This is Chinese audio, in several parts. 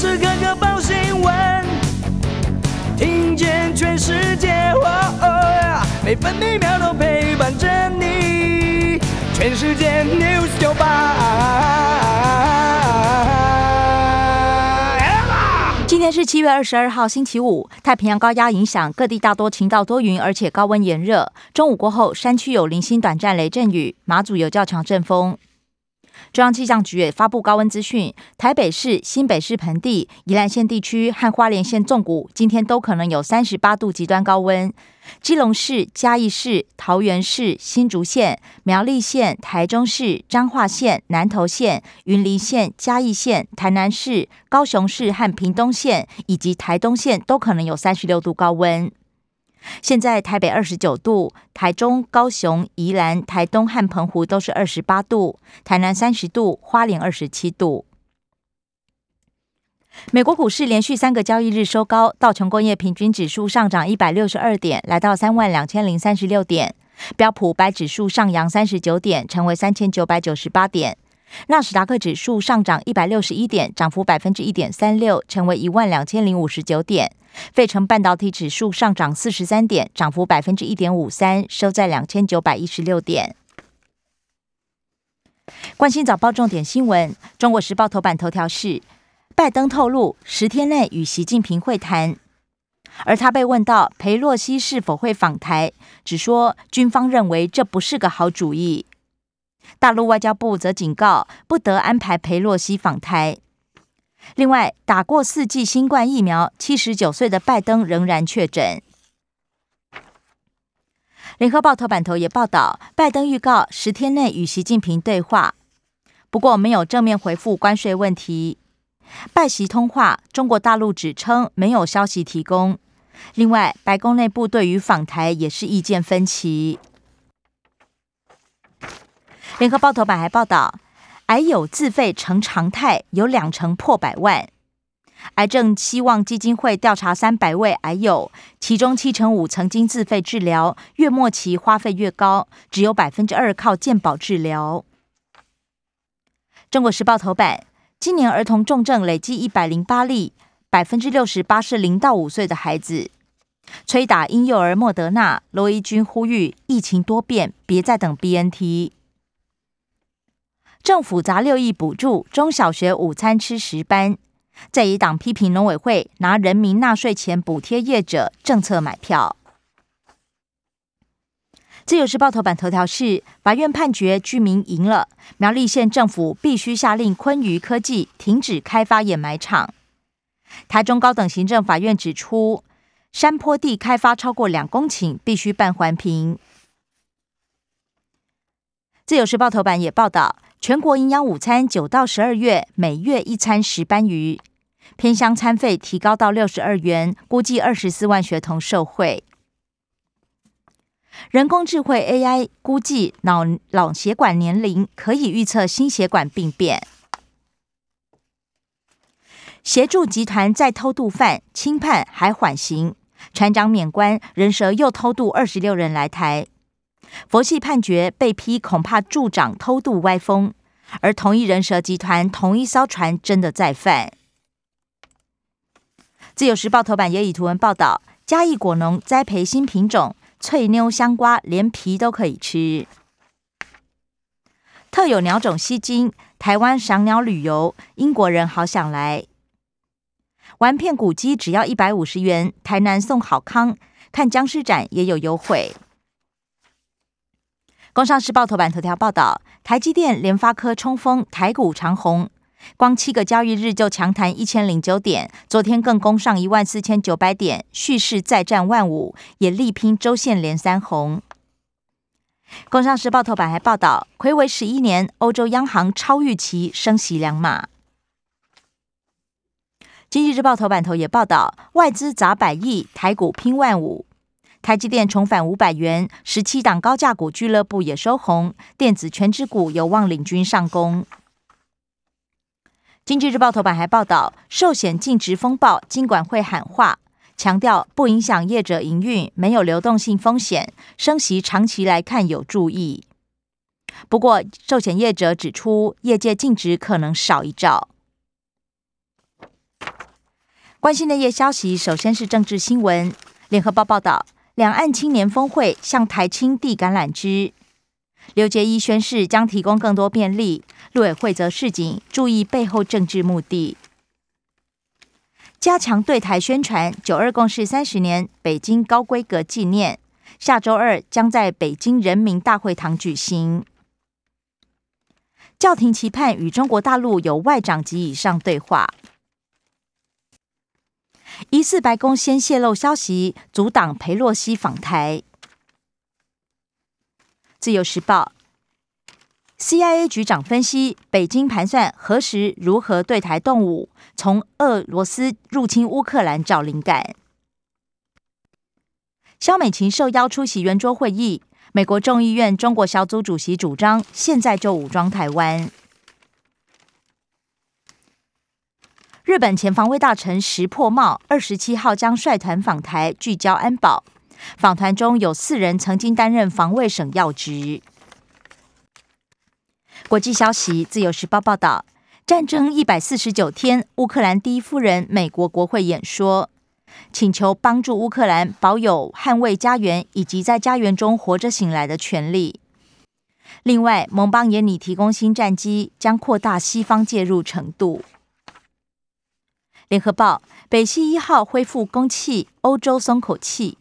时刻刻报新闻，听见全世界，哦哦，每分每秒都陪伴着你。全世界 News 九八。今天是七月二十二号，星期五。太平洋高压影响，各地大多晴到多云，而且高温炎热。中午过后，山区有零星短暂雷阵雨，马祖有较强阵风。中央气象局也发布高温资讯，台北市、新北市盆地、宜兰县地区和花莲县纵谷今天都可能有三十八度极端高温。基隆市、嘉义市、桃园市、新竹县、苗栗县、台中市、彰化县、南投县、云林县、嘉义县、台南市、高雄市和屏东县以及台东县都可能有三十六度高温。现在台北二十九度，台中、高雄、宜兰、台东和澎湖都是二十八度，台南三十度，花莲二十七度。美国股市连续三个交易日收高，道琼工业平均指数上涨一百六十二点，来到三万两千零三十六点；标普五百指数上扬三十九点，成为三千九百九十八点；纳斯达克指数上涨一百六十一点，涨幅百分之一点三六，成为一万两千零五十九点。费城半导体指数上涨四十三点，涨幅百分之一点五三，收在两千九百一十六点。关心早报重点新闻，《中国时报》头版头条是拜登透露十天内与习近平会谈，而他被问到裴洛西是否会访台，只说军方认为这不是个好主意。大陆外交部则警告不得安排裴洛西访台。另外，打过四剂新冠疫苗，七十九岁的拜登仍然确诊。联合报头版头也报道，拜登预告十天内与习近平对话，不过没有正面回复关税问题。拜习通话，中国大陆指称没有消息提供。另外，白宫内部对于访台也是意见分歧。联合报头版还报道。癌友自费成常态，有两成破百万。癌症希望基金会调查三百位癌友，其中七成五曾经自费治疗，月末期花费越高，只有百分之二靠健保治疗。中国时报头版：今年儿童重症累计一百零八例，百分之六十八是零到五岁的孩子。催打婴幼儿莫德纳，罗伊军呼吁疫情多变，别再等 BNT。政府砸六亿补助中小学午餐吃十班，在野党批评农委会拿人民纳税钱补贴业者政策买票。自由时报头版头条是法院判决居民赢了，苗栗县政府必须下令昆鱼科技停止开发掩埋场。台中高等行政法院指出，山坡地开发超过两公顷，必须办环评。自由时报头版也报道。全国营养午餐九到十二月每月一餐十班鱼，偏乡餐费提高到六十二元，估计二十四万学童受惠。人工智慧 AI 估计脑脑血管年龄，可以预测心血管病变。协助集团再偷渡犯轻判还缓刑，船长免官，人蛇又偷渡二十六人来台。佛系判决被批，恐怕助长偷渡歪风。而同一人蛇集团同一艘船真的在犯。自由时报头版也以图文报道：嘉义果农栽培新品种脆妞香瓜，连皮都可以吃。特有鸟种吸睛，台湾赏鸟旅游，英国人好想来。玩片古迹只要一百五十元，台南送好康，看僵尸展也有优惠。工商时报头版头条报道，台积电、联发科冲锋，台股长红，光七个交易日就强弹一千零九点，昨天更攻上一万四千九百点，蓄势再战万五，也力拼周线连三红。工商时报头版还报道，魁违十一年，欧洲央行超预期升息两码。经济日报头版头也报道，外资砸百亿，台股拼万五。台积电重返五百元，十七档高价股俱乐部也收红，电子权值股有望领军上攻。经济日报头版还报道，寿险净值风暴，金管会喊话，强调不影响业者营运，没有流动性风险，升息长期来看有助益。不过，寿险业者指出，业界净值可能少一兆。关心的夜消息，首先是政治新闻。联合报报道，两岸青年峰会向台青递橄榄枝。刘杰一宣示将提供更多便利，陆委会则示警注意背后政治目的。加强对台宣传，九二共识三十年北京高规格纪念，下周二将在北京人民大会堂举行。教廷期盼与中国大陆有外长级以上对话。疑似白宫先泄露消息，阻挡裴洛西访台。自由时报，CIA 局长分析，北京盘算何时如何对台动武，从俄罗斯入侵乌克兰找灵感。肖美琴受邀出席圆桌会议，美国众议院中国小组主席主张现在就武装台湾。日本前防卫大臣石破茂二十七号将率团访台，聚焦安保。访团中有四人曾经担任防卫省要职。国际消息，《自由时报》报道，战争一百四十九天，乌克兰第一夫人美国国会演说，请求帮助乌克兰保有捍卫家园以及在家园中活着醒来的权利。另外，盟邦也拟提供新战机，将扩大西方介入程度。联合报，北溪一号恢复供气，欧洲松口气。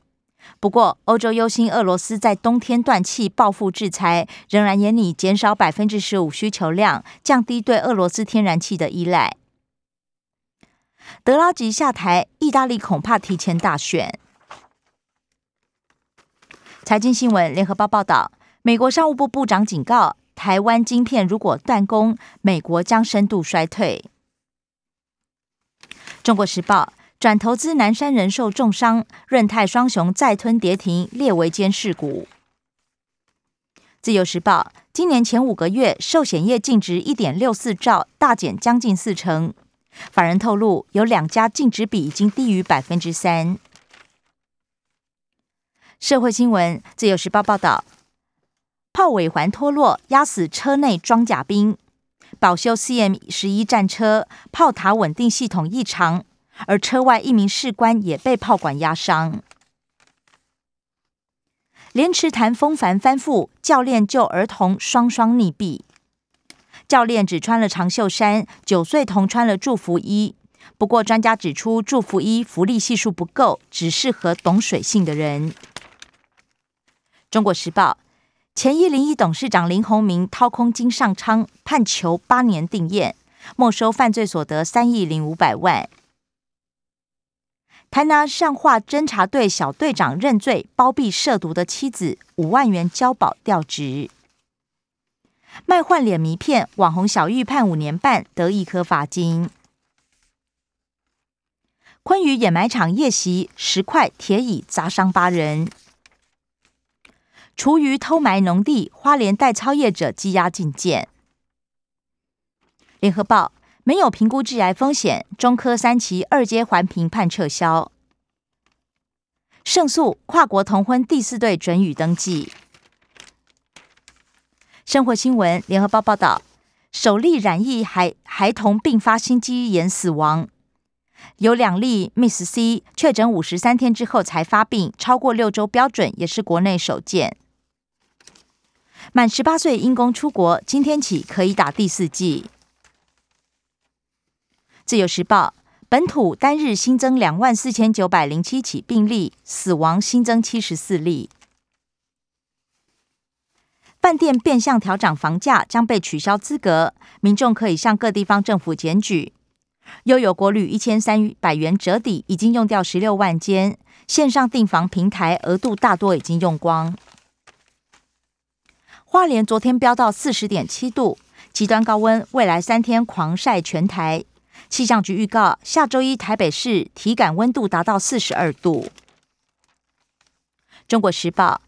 不过，欧洲忧心俄罗斯在冬天断气报复制裁，仍然严拟减少百分之十五需求量，降低对俄罗斯天然气的依赖。德拉吉下台，意大利恐怕提前大选。财经新闻，联合报报道，美国商务部部长警告，台湾晶片如果断供，美国将深度衰退。中国时报转投资南山人寿重伤，润泰双雄再吞跌停，列为监视股。自由时报今年前五个月寿险业净值一点六四兆，大减将近四成。法人透露，有两家净值比已经低于百分之三。社会新闻，自由时报报道，炮尾环脱落，压死车内装甲兵。保修 CM 十一战车炮塔稳定系统异常，而车外一名士官也被炮管压伤。莲池潭风帆翻覆，教练救儿童双双溺毙。教练只穿了长袖衫，九岁童穿了祝福衣。不过专家指出，祝福衣浮力系数不够，只适合懂水性的人。中国时报。前一零一董事长林鸿明掏空金上昌，判囚八年定谳，没收犯罪所得三亿零五百万。台南善化侦查队小队长认罪，包庇涉毒的妻子，五万元交保调职。卖换脸迷片，网红小玉判五年半，得一颗罚金。昆宇掩埋场夜袭，十块铁椅砸伤八人。厨余偷埋农地，花莲代操业者羁押禁见。联合报没有评估致癌风险，中科三期二阶环评判撤销。胜诉跨国同婚第四对准予登记。生活新闻，联合报报道，首例染疫孩孩童并发心肌炎死亡，有两例 Miss C 确诊五十三天之后才发病，超过六周标准，也是国内首见。满十八岁因公出国，今天起可以打第四剂。自由时报本土单日新增两万四千九百零七起病例，死亡新增七十四例。饭店变相调涨房价将被取消资格，民众可以向各地方政府检举。悠游国旅一千三百元折抵已经用掉十六万间，线上订房平台额度大多已经用光。花莲昨天飙到四十点七度，极端高温，未来三天狂晒全台。气象局预告，下周一台北市体感温度达到四十二度。中国时报，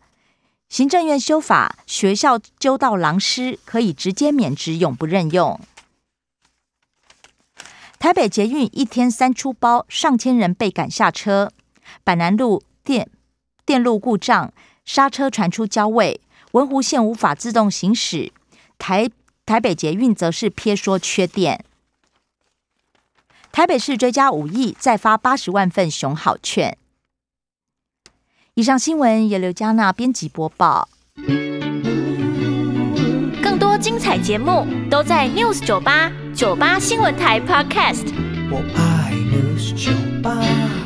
行政院修法，学校揪到狼师可以直接免职，永不任用。台北捷运一天三出包，上千人被赶下车。板南路电电路故障，刹车传出焦味。文湖线无法自动行驶，台台北捷运则是撇说缺电。台北市追加五亿，再发八十万份熊好券。以上新闻由刘嘉娜编辑播报。更多精彩节目都在 News 九八九八新闻台 Podcast。我爱 News 九八。